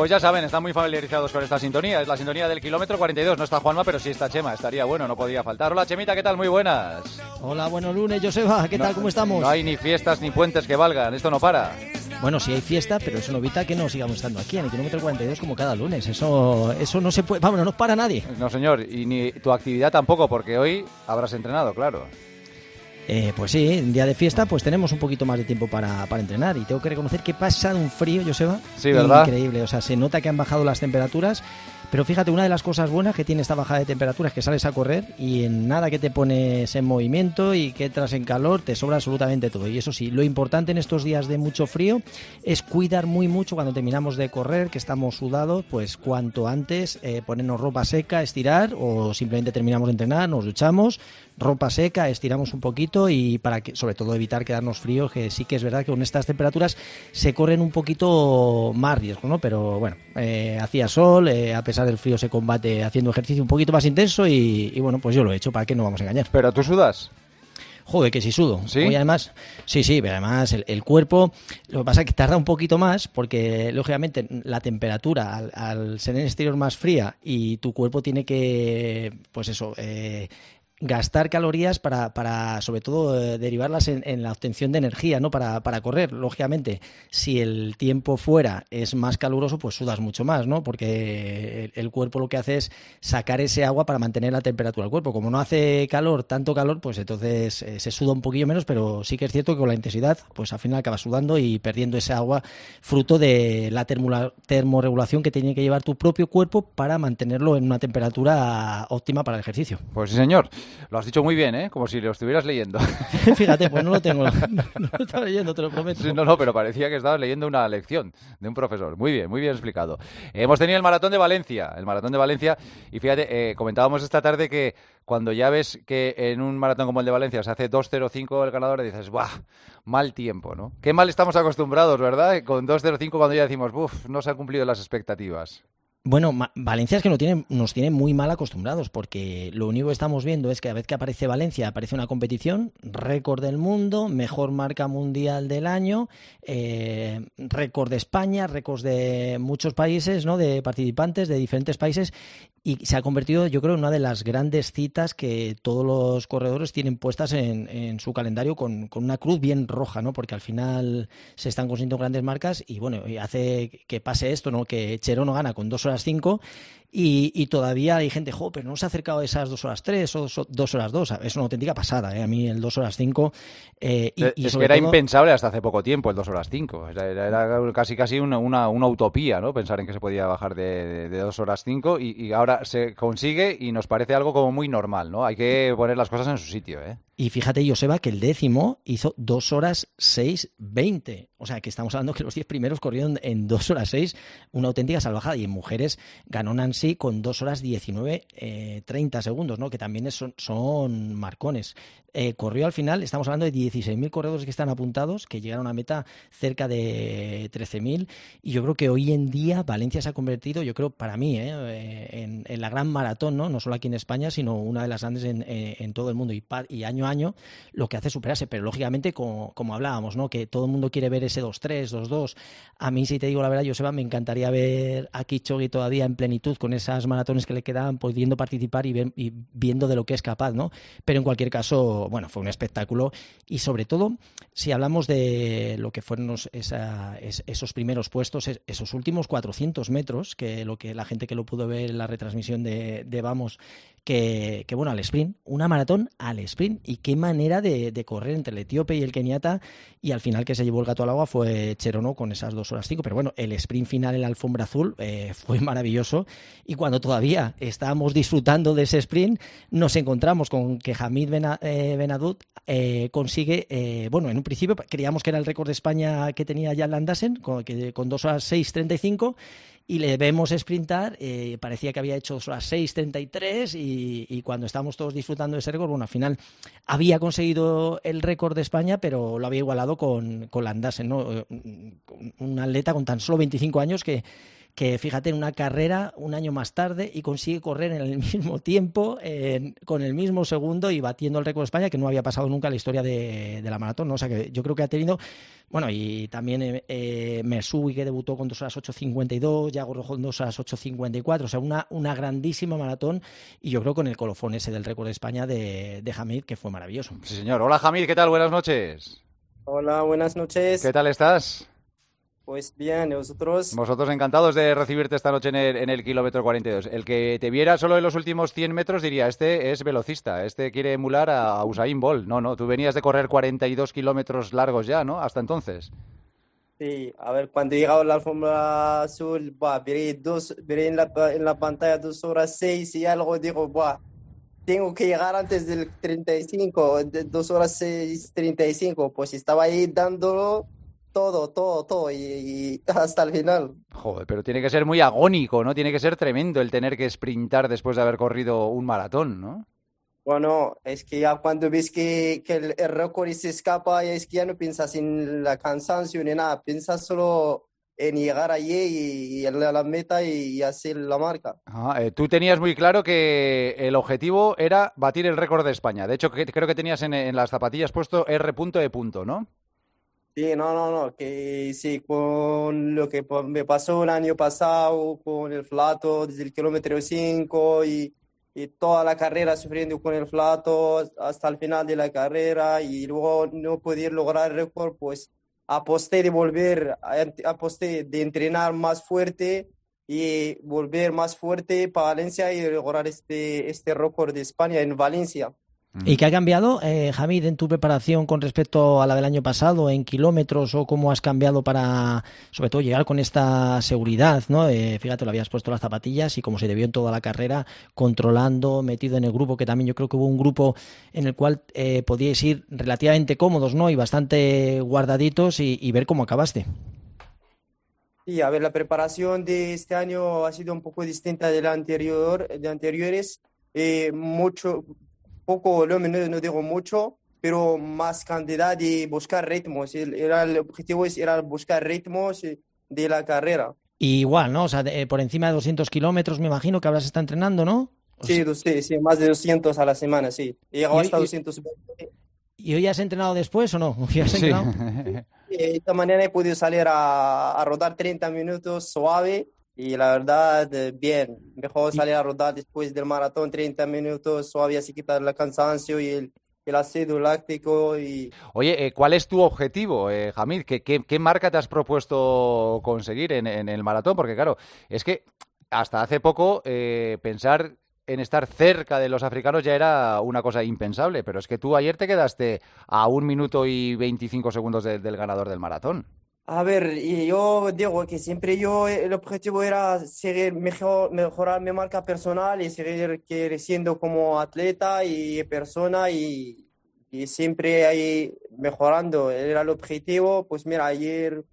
Pues ya saben, están muy familiarizados con esta sintonía. Es la sintonía del kilómetro 42. No está Juanma, pero sí está Chema. Estaría bueno, no podía faltar. Hola, Chemita, ¿qué tal? Muy buenas. Hola, buenos lunes, Joseba. ¿Qué tal? ¿Cómo estamos? No hay ni fiestas ni puentes que valgan. Esto no para. Bueno, sí hay fiesta, pero eso no evita que no sigamos estando aquí en el kilómetro 42 como cada lunes. Eso, eso no se puede. Vamos, no para nadie. No, señor. Y ni tu actividad tampoco, porque hoy habrás entrenado, claro. Eh, pues sí, en día de fiesta pues tenemos un poquito más de tiempo para, para entrenar y tengo que reconocer que pasa un frío, Joseba, sí, ¿verdad? increíble. O sea, se nota que han bajado las temperaturas, pero fíjate, una de las cosas buenas que tiene esta bajada de temperaturas es que sales a correr y en nada que te pones en movimiento y que entras en calor te sobra absolutamente todo. Y eso sí, lo importante en estos días de mucho frío es cuidar muy mucho cuando terminamos de correr, que estamos sudados, pues cuanto antes eh, ponernos ropa seca, estirar o simplemente terminamos de entrenar, nos duchamos, ropa seca, estiramos un poquito y para que, sobre todo evitar quedarnos fríos, que sí que es verdad que con estas temperaturas se corren un poquito más riesgo, ¿no? Pero bueno, eh, hacía sol, eh, a pesar del frío se combate haciendo ejercicio un poquito más intenso y, y, bueno, pues yo lo he hecho, ¿para qué no vamos a engañar? Pero tú sudas. Joder, que si sudo. ¿Sí? Hoy además, sí, sí, pero además el, el, cuerpo, lo que pasa es que tarda un poquito más porque, lógicamente, la temperatura al, al ser en el exterior más fría y tu cuerpo tiene que, pues eso, eh, gastar calorías para, para sobre todo, eh, derivarlas en, en, la obtención de energía, ¿no? Para, para, correr. Lógicamente, si el tiempo fuera es más caluroso, pues sudas mucho más, ¿no? Porque el, cuerpo lo que hace es sacar ese agua para mantener la temperatura del cuerpo. Como no hace calor, tanto calor, pues entonces eh, se suda un poquillo menos, pero sí que es cierto que con la intensidad, pues al final acabas sudando y perdiendo ese agua fruto de la termorregulación que tiene que llevar tu propio cuerpo para mantenerlo en una temperatura óptima para el ejercicio. Pues sí, señor. Lo has dicho muy bien, ¿eh? Como si lo estuvieras leyendo. Fíjate, pues no lo tengo. No, no lo estaba leyendo, te lo prometo. Sí, no, no, pero parecía que estabas leyendo una lección de un profesor. Muy bien, muy bien explicado. Hemos tenido el maratón de Valencia. El maratón de Valencia. Y fíjate, eh, comentábamos esta tarde que cuando ya ves que en un maratón como el de Valencia se hace 2.05 el ganador, dices, ¡buah! Mal tiempo, ¿no? Qué mal estamos acostumbrados, ¿verdad? Con 2.05 cuando ya decimos, ¡buf! No se han cumplido las expectativas. Bueno, Valencia es que nos tiene, nos tiene muy mal acostumbrados porque lo único que estamos viendo es que a vez que aparece Valencia aparece una competición, récord del mundo, mejor marca mundial del año, eh, récord de España, récords de muchos países, ¿no? de participantes de diferentes países y se ha convertido, yo creo, en una de las grandes citas que todos los corredores tienen puestas en, en su calendario con, con, una cruz bien roja, ¿no? Porque al final se están consiguiendo grandes marcas y bueno, hace que pase esto, ¿no? Que Cherono gana con 2 horas 5 y, y, todavía hay gente, jo, pero no se ha acercado a esas 2 horas 3 o 2 horas 2. Es una auténtica pasada, ¿eh? A mí el 2 horas 5. Eh, y, y es que era todo... impensable hasta hace poco tiempo el 2 horas 5. Era, era, era, casi casi una, una, una, utopía, ¿no? Pensar en que se podía bajar de, 2 horas 5 y, y ahora se consigue y nos parece algo como muy normal, ¿no? Hay que poner las cosas en su sitio, ¿eh? Y fíjate, Joseba, que el décimo hizo 2 horas 6.20. O sea, que estamos hablando que los 10 primeros corrieron en 2 horas 6, una auténtica salvajada. Y en mujeres ganó Nancy con 2 horas 19, eh, 30 segundos, ¿no? Que también son, son marcones. Eh, corrió al final, estamos hablando de 16.000 corredores que están apuntados, que llegaron a meta cerca de 13.000. Y yo creo que hoy en día Valencia se ha convertido, yo creo, para mí, ¿eh? en, en, la gran maratón, ¿no? No solo aquí en España, sino una de las grandes en, todo el mundo. Y, y año a año lo que hace es superarse, pero lógicamente, como, como hablábamos, ¿no? Que todo el mundo quiere ver ese 2-3, 2-2. A mí, si te digo la verdad, Joseba, me encantaría ver a Kichogi todavía en plenitud con esas maratones que le quedaban, pudiendo participar y, ver, y viendo de lo que es capaz, ¿no? Pero en cualquier caso, bueno, fue un espectáculo. Y sobre todo, si hablamos de lo que fueron esos primeros puestos, esos últimos 400 metros, que lo que la gente que lo pudo ver en la retransmisión de Vamos, que, bueno, al sprint, una maratón al sprint. Y qué manera de, correr entre el etíope y el keniata. Y al final que se llevó el gato al agua fue Cherono con esas dos horas cinco, pero bueno, el sprint final en la alfombra azul eh, fue maravilloso. Y cuando todavía estábamos disfrutando de ese sprint nos encontramos con que Hamid eh, consigue, eh, bueno, en un principio creíamos que era el récord de España que tenía Jan Landasen con, que, con dos horas 6.35 y le vemos sprintar, eh, parecía que había hecho las 6.33 y, y cuando estábamos todos disfrutando de ese récord, bueno, al final había conseguido el récord de España, pero lo había igualado con, con Landasen, ¿no? Un atleta con tan solo 25 años que, que fíjate en una carrera un año más tarde y consigue correr en el mismo tiempo, con el mismo segundo y batiendo el récord de España que no había pasado nunca en la historia de, la maratón. ¿no? O sea que yo creo que ha tenido, bueno, y también eh, eh que debutó con 2 horas 8.52, Yago Rojo en 2 horas 8.54, o sea, una, una grandísima maratón y yo creo con el colofón ese del récord de España de, de Hamid que fue maravilloso. Sí, señor. Hola Hamid, ¿qué tal? Buenas noches. Hola, buenas noches. ¿Qué tal estás? Pues bien, nosotros? Vosotros encantados de recibirte esta noche en el, en el kilómetro 42. El que te viera solo en los últimos 100 metros diría, este es velocista, este quiere emular a Usain Bolt. No, no, tú venías de correr 42 kilómetros largos ya, ¿no? Hasta entonces. Sí, a ver, cuando he llegado a la alfombra azul, bah, dos, en, la, en la pantalla dos horas seis y algo, digo, bah, tengo que llegar antes del 35, dos horas seis, 35, pues estaba ahí dándolo todo, todo, todo y, hasta el final. Joder, pero tiene que ser muy agónico, ¿no? Tiene que ser tremendo el tener que sprintar después de haber corrido un maratón, ¿no? Bueno, es que ya cuando ves que, que el, récord se escapa, es que ya no piensas en la cansancio ni nada, piensas solo en llegar allí y, a la meta y, hacer la marca. Eh, tú tenías muy claro que el objetivo era batir el récord de España. De hecho, creo que tenías en, en las zapatillas puesto R.E. ¿no? Sí, no, no, no, que sí, con lo que me pasó el año pasado, con el flato desde el kilómetro 5 y, y toda la carrera sufriendo con el flato hasta el final de la carrera y luego no poder lograr el récord, pues aposté de volver, aposté de entrenar más fuerte y volver más fuerte para Valencia y lograr este, este récord de España en Valencia. ¿Y qué ha cambiado, eh, Hamid, en tu preparación con respecto a la del año pasado, en kilómetros o cómo has cambiado para, sobre todo, llegar con esta seguridad? ¿no? Eh, fíjate, lo habías puesto las zapatillas y como se debió en toda la carrera, controlando, metido en el grupo, que también yo creo que hubo un grupo en el cual eh, podíais ir relativamente cómodos ¿no? y bastante guardaditos y, ver cómo acabaste. Sí, a ver, la preparación de este año ha sido un poco distinta de la anterior, de anteriores. Eh, mucho, poco volumen, no, digo mucho, pero más cantidad y buscar ritmos. Era, el objetivo era buscar ritmos de la carrera. igual, ¿no? O sea, eh, por encima de 200 kilómetros me imagino que se está entrenando, ¿no? Sí, sí, sí, más de 200 a la semana, sí. He llegado hasta 220. ¿Y hoy has entrenado después o no? Sí. esta mañana he podido salir a, a rodar 30 minutos suave y la verdad, eh, bien, mejor salir a rodar después del maratón 30 minutos, suave así quitar el cansancio y el, el ácido láctico. Y... Oye, eh, ¿cuál es tu objetivo, eh, Hamid? ¿Qué, ¿Qué, marca te has propuesto conseguir en, en, el maratón? Porque claro, es que hasta hace poco eh, pensar en estar cerca de los africanos ya era una cosa impensable, pero es que tú ayer te quedaste a un minuto y 25 segundos del ganador del maratón. A ver, yo digo que siempre yo, el objetivo era seguir mejor, mejorar mi marca personal y seguir creciendo como atleta y persona y, y siempre ahí mejorando. Era el objetivo. Pues mira, ayer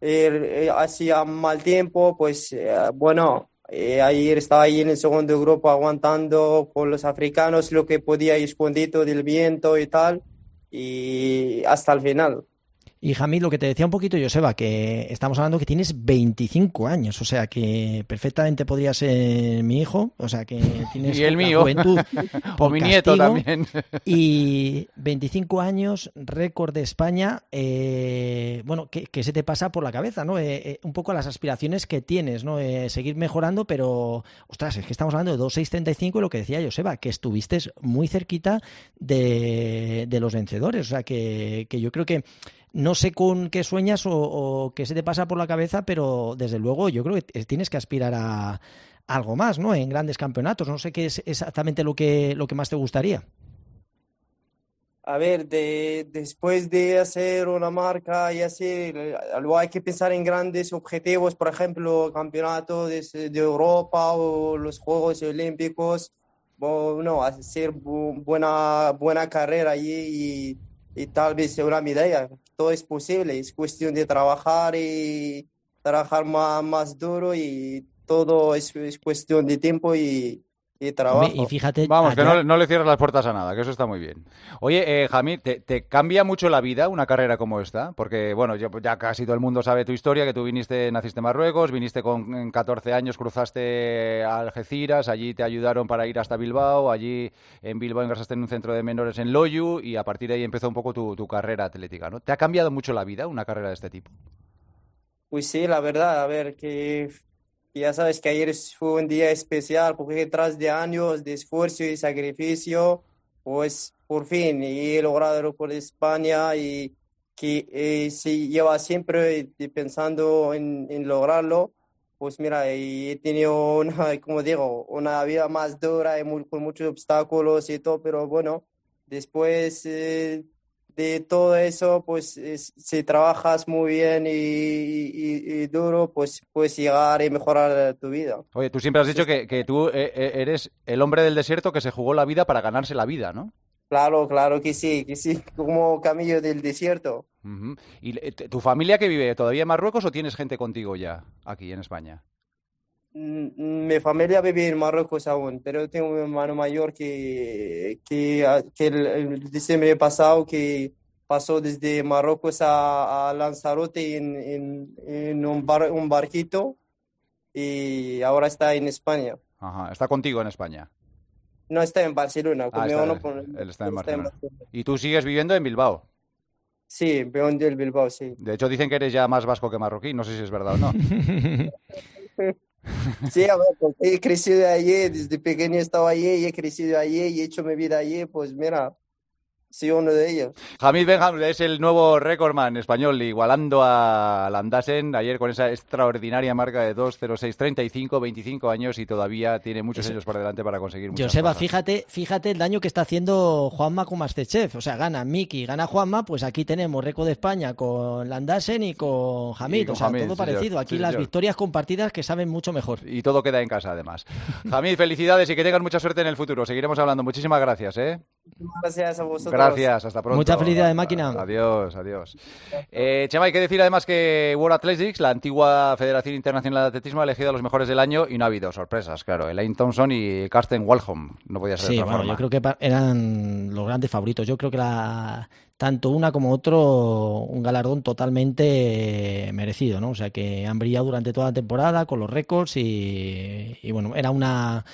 eh, hacía mal tiempo, pues eh, bueno, eh, ayer estaba ahí en el segundo grupo aguantando con los africanos lo que podía escondido del viento y tal, y hasta el final. Y Jamil, lo que te decía un poquito, Joseba, que estamos hablando que tienes 25 años, o sea que perfectamente podría ser mi hijo, o sea que tienes y el mío. juventud o mi nieto también. Y 25 años, récord de España, eh, bueno, que, se te pasa por la cabeza, ¿no? Eh, eh, un poco las aspiraciones que tienes, ¿no? seguir mejorando, pero, ostras, es que estamos hablando de 2.635 y lo que decía Joseba, que estuviste muy cerquita de, de los vencedores, o sea que, que yo creo que no sé con qué sueñas o, qué se te pasa por la cabeza, pero desde luego yo creo que tienes que aspirar a, algo más, ¿no? En grandes campeonatos. No sé qué es exactamente lo que, lo que más te gustaría. A ver, de, después de hacer una marca y hacer, luego hay que pensar en grandes objetivos, por ejemplo, campeonatos de, de Europa o los Juegos Olímpicos, bueno, hacer buena, buena carrera allí y y tal vez una medalla. Todo es posible, es cuestión de trabajar y trabajar más, más duro y todo es cuestión de tiempo y, y trabajo. Y fíjate, Vamos, que no, no le cierres las puertas a nada, que eso está muy bien. Oye, eh, Jamil, ¿te, te cambia mucho la vida una carrera como esta? Porque, bueno, yo- ya casi todo el mundo sabe tu historia, que tú viniste, naciste en Marruecos, viniste con en 14 años, cruzaste a Algeciras, allí te ayudaron para ir hasta Bilbao, allí en Bilbao ingresaste en un centro de menores en Loyu y a partir de ahí empezó un poco tu, tu carrera atlética, ¿no? ¿Te ha cambiado mucho la vida una carrera de este tipo? Pues sí, la verdad, a ver, que ya sabes que ayer fue un día especial porque tras de años de esfuerzo y sacrificio, pues por fin he logrado por España y que eh, se lleva siempre pensando en, en lograrlo. Pues mira, he tenido una, como digo, una vida más dura y muy- con muchos obstáculos y todo, pero bueno, después eh, de todo eso, pues es- si trabajas muy bien y, y- y duro, pues puedes llegar y mejorar tu vida. Oye, tú siempre has dicho que, que tú eh, eh, eres el hombre del desierto que se jugó la vida para ganarse la vida, ¿no? Claro, claro que sí, que sí, como Camillo del Desierto. ¿Y eh, tu familia que vive todavía en Marruecos o tienes gente contigo ya aquí en España? Mm, Mi familia vive en Marruecos aún, pero tengo un hermano mayor que, que, ah, que el, el diciembre pasado que pasó desde Marruecos a, a Lanzarote en, en, en un, bar- un barquito y ahora está en España. Ajá, está contigo en España. No está en Barcelona, Ah, está- no, él está en él Barcelona. Y tú sigues viviendo en Bilbao. Sí, Peón del Bilbao, sí. De hecho, dicen que eres ya más vasco que marroquí. No sé si es verdad o no. Sí, a ver, porque he crecido allí, desde pequeño he estado allí he crecido allí y he hecho mi vida allí, pues mira, soy uno de ellos. Hamid Benham es el nuevo récordman español, igualando a Landasen ayer con esa extraordinaria marca de 2.06.35, 25 años y todavía tiene muchos Eso- años por delante para conseguir muchas Joseba, cosas. fíjate, fíjate el daño que está haciendo Juanma con Masterchef. O sea, gana Miki, gana Juanma, pues aquí tenemos récord de España con Landasen y con Hamid. con o sea, Hamid, todo sí, parecido. Aquí Sí, las señor. victorias compartidas que saben mucho mejor. Y todo queda en casa, además. Hamid, felicidades y que tengas mucha suerte en el futuro. Seguiremos hablando. Muchísimas gracias, ¿eh? Gracias a vosotros. Gracias, hasta pronto. Mucha felicidad, máquina. Adiós, adiós. Eh, Chema, hay que decir además que World Athletics, la antigua Federación Internacional de Atletismo, ha elegido a los mejores del año y no ha habido sorpresas, claro. Elaine Thompson y Karsten Walholm. No podía ser de Sí, otra bueno, forma. yo creo que eran los grandes favoritos. Yo creo que la, tanto una como otro, un galardón totalmente merecido, ¿no? O sea, que han brillado durante toda la temporada con los récords y, y bueno, era una,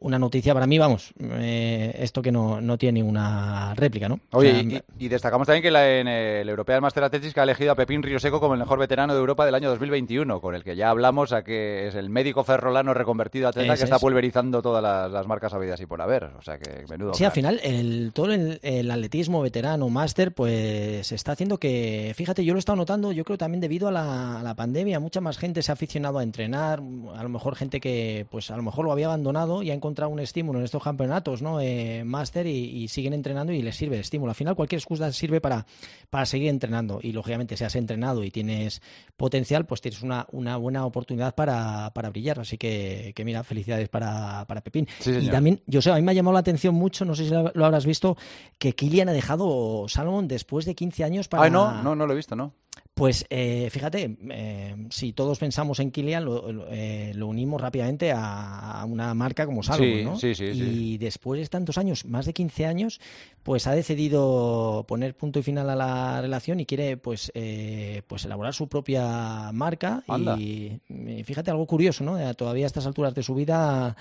una noticia para mí, vamos, eh, esto que no, no tiene ninguna réplica, ¿no? O Oye, sea, y, y destacamos también que la, en el European Master Athletics ha elegido a Pepín Río Seco como el mejor veterano de Europa del año 2021, con el que ya hablamos, a que es el médico ferrolano reconvertido atleta que está es. pulverizando todas las, las marcas habidas y por haber. O sea que menudo. Sí, al final el, todo el, el atletismo veterano, máster, pues está haciendo que, fíjate, yo lo he estado notando, yo creo también debido a la, a la pandemia, mucha más gente se ha aficionado a entrenar, a lo mejor gente que pues a lo mejor lo había abandonado y ha encontrado un estímulo en estos campeonatos, ¿no? Eh, máster y, y siguen entrenando y les sirve el estímulo. Al final cualquier excusa sirve para, para seguir entrenando y lógicamente si has entrenado y tienes potencial, pues tienes una, una buena oportunidad para, para brillar. Así que, que mira, felicidades para, para Pepín. Sí, Y también, yo sé, a mí me ha llamado la atención mucho, no sé si lo habrás visto, que Kilian ha dejado Salomon después de 15 años para... Ay, no, no, no lo he visto, ¿no? Pues eh, fíjate, eh, si todos pensamos en Kilian, lo, lo- eh, lo unimos rápidamente a, a una marca como Salomon, Sí, ¿no? sí, sí, Y después de tantos años, más de 15 años, pues ha decidido poner punto y final a la relación y quiere pues, eh, pues elaborar su propia marca. Anda. Y, fíjate algo curioso, ¿no? Todavía a estas alturas de su vida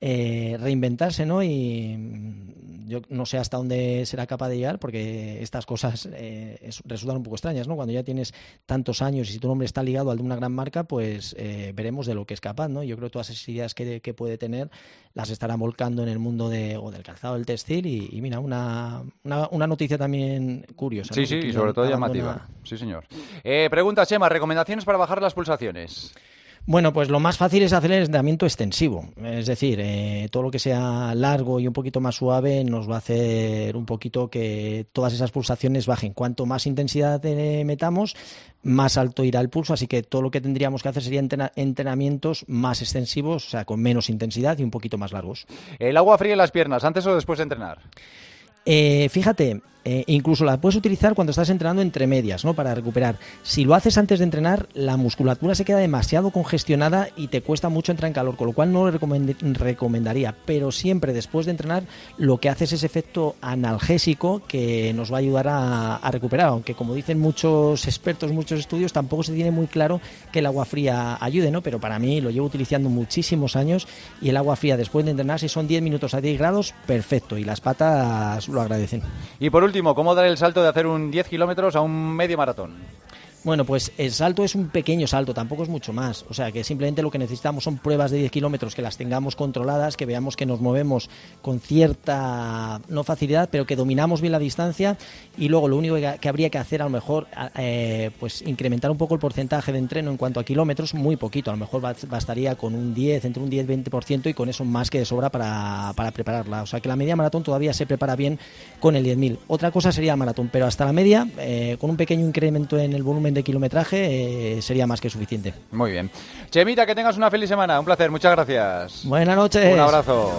eh, reinventarse, ¿no? Y mm, yo no sé hasta dónde será capaz de llegar, porque estas cosas eh, es- resultan un poco extrañas, ¿no? Cuando ya tienes tantos años y si tu nombre está ligado al de una gran marca, pues eh, veremos de lo que es capaz, ¿no? Yo creo que todas esas ideas que, que puede tener las estará volcando en el mundo de, o del calzado del textil y, y mira, una, una, una noticia también curiosa. Sí, ¿no? sí, y sobre todo llamativa. Sí, señor. Eh, pregunta, Chema, recomendaciones para bajar las pulsaciones. Bueno, pues lo más fácil es hacer el entrenamiento extensivo. Es decir, eh, todo lo que sea largo y un poquito más suave nos va a hacer un poquito que todas esas pulsaciones bajen. Cuanto más intensidad eh, metamos, más alto irá el pulso. Así que todo lo que tendríamos que hacer sería entrena- entrenamientos más extensivos, o sea, con menos intensidad y un poquito más largos. El agua fría en las piernas, antes o después de entrenar. Eh, fíjate, Eh, incluso la puedes utilizar cuando estás entrenando entre medias, ¿no? Para recuperar. Si lo haces antes de entrenar, la musculatura se queda demasiado congestionada y te cuesta mucho entrar en calor, con lo cual no lo recomendaría. Pero siempre después de entrenar, lo que hace es ese efecto analgésico que nos va a ayudar a, recuperar. Aunque como dicen muchos expertos, muchos estudios, tampoco se tiene muy claro que el agua fría ayude, ¿no? Pero para mí lo llevo utilizando muchísimos años y el agua fría después de entrenar, si son 10 minutos a 10 grados, perfecto. Y las patas lo agradecen. Y por ¿cómo dar el salto de hacer un 10 kilómetros a un medio maratón? Bueno, pues el salto es un pequeño salto, tampoco es mucho más. O sea, que simplemente lo que necesitamos son pruebas de 10 kilómetros que las tengamos controladas, que veamos que nos movemos con cierta, no facilidad, pero que dominamos bien la distancia. Y luego lo único que, habría que hacer, a lo mejor, eh, pues incrementar un poco el porcentaje de entreno en cuanto a kilómetros, muy poquito. A lo mejor bastaría con un 10, entre un 10-20% y con eso más que de sobra para, para prepararla. O sea, que la media maratón todavía se prepara bien con el 10.000. Otra cosa sería maratón, pero hasta la media, eh, con un pequeño incremento en el volumen de kilometraje eh, sería más que suficiente. Muy bien. Chemita, que tengas una feliz semana. Un placer. Muchas gracias. Buenas noches. Un abrazo.